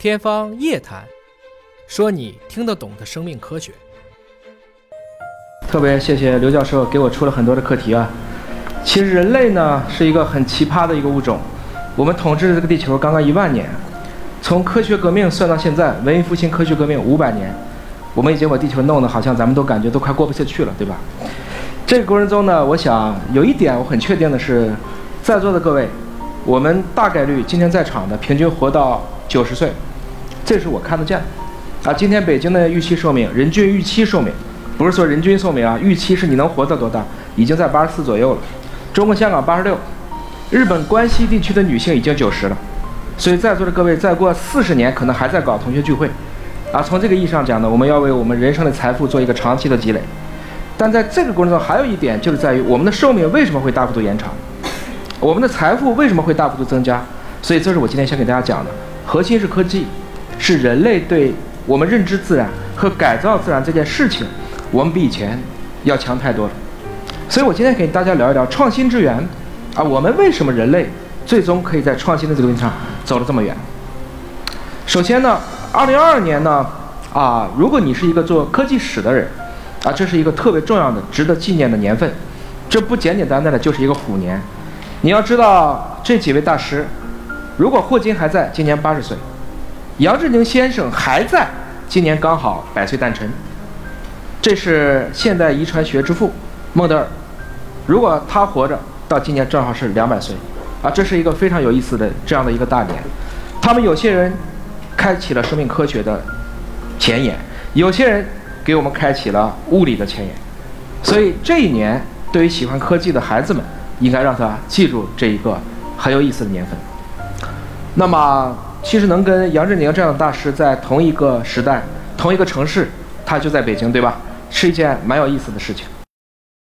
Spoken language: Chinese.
天方夜谭，说你听得懂的生命科学。特别谢谢刘教授给我出了很多的课题啊。其实人类呢是一个很奇葩的一个物种，我们统治这个地球刚刚一万年，从科学革命算到现在，文艺复兴、科学革命五百年，我们已经把地球弄得好像咱们都感觉都快过不下去了，对吧？这个过程中呢，我想有一点我很确定的是，在座的各位，我们大概率今天在场的平均活到九十岁。这是我看得见的，啊，今天北京的预期寿命，人均预期寿命，不是说人均寿命啊，预期是你能活到多大，已经在八十四左右了。中国香港八十六，日本关西地区的女性已经九十了，所以在座的各位，再过四十年可能还在搞同学聚会，啊，从这个意义上讲呢，我们要为我们人生的财富做一个长期的积累。但在这个过程中，还有一点就是在于我们的寿命为什么会大幅度延长，我们的财富为什么会大幅度增加？所以这是我今天想给大家讲的，核心是科技。是人类对我们认知自然和改造自然这件事情，我们比以前要强太多了。所以我今天给大家聊一聊创新之源啊，我们为什么人类最终可以在创新的这个路上走了这么远？首先呢，二零二二年呢，啊，如果你是一个做科技史的人，啊，这是一个特别重要的、值得纪念的年份。这不简简单单的就是一个虎年。你要知道，这几位大师，如果霍金还在，今年八十岁。杨振宁先生还在，今年刚好百岁诞辰。这是现代遗传学之父孟德尔，如果他活着，到今年正好是两百岁，啊，这是一个非常有意思的这样的一个大年。他们有些人开启了生命科学的前沿，有些人给我们开启了物理的前沿。所以这一年，对于喜欢科技的孩子们，应该让他记住这一个很有意思的年份。那么。其实能跟杨振宁这样的大师在同一个时代、同一个城市，他就在北京，对吧？是一件蛮有意思的事情。